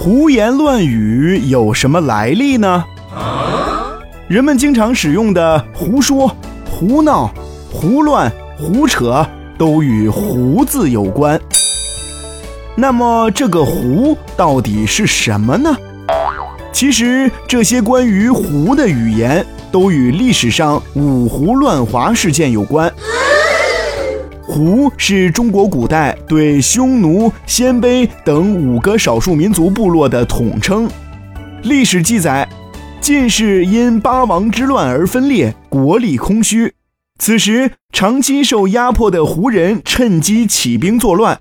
胡言乱语有什么来历呢？人们经常使用的“胡说”“胡闹”“胡乱”“胡扯”都与“胡”字有关。那么，这个“胡”到底是什么呢？其实，这些关于“胡”的语言都与历史上五胡乱华事件有关。胡是中国古代对匈奴、鲜卑等五个少数民族部落的统称。历史记载，晋室因八王之乱而分裂，国力空虚。此时，长期受压迫的胡人趁机起兵作乱，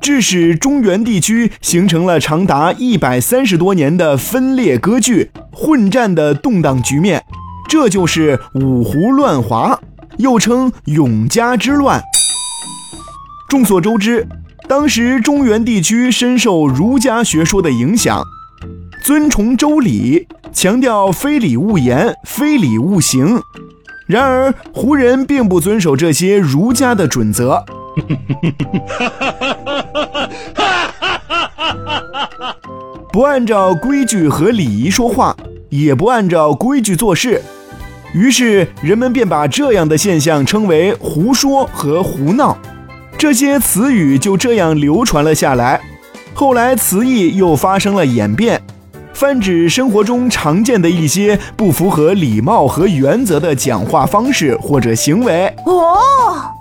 致使中原地区形成了长达一百三十多年的分裂割据、混战的动荡局面。这就是五胡乱华，又称永嘉之乱。众所周知，当时中原地区深受儒家学说的影响，尊崇周礼，强调非礼勿言，非礼勿行。然而，胡人并不遵守这些儒家的准则，不按照规矩和礼仪说话，也不按照规矩做事。于是，人们便把这样的现象称为“胡说”和“胡闹”。这些词语就这样流传了下来，后来词义又发生了演变，泛指生活中常见的一些不符合礼貌和原则的讲话方式或者行为。哦。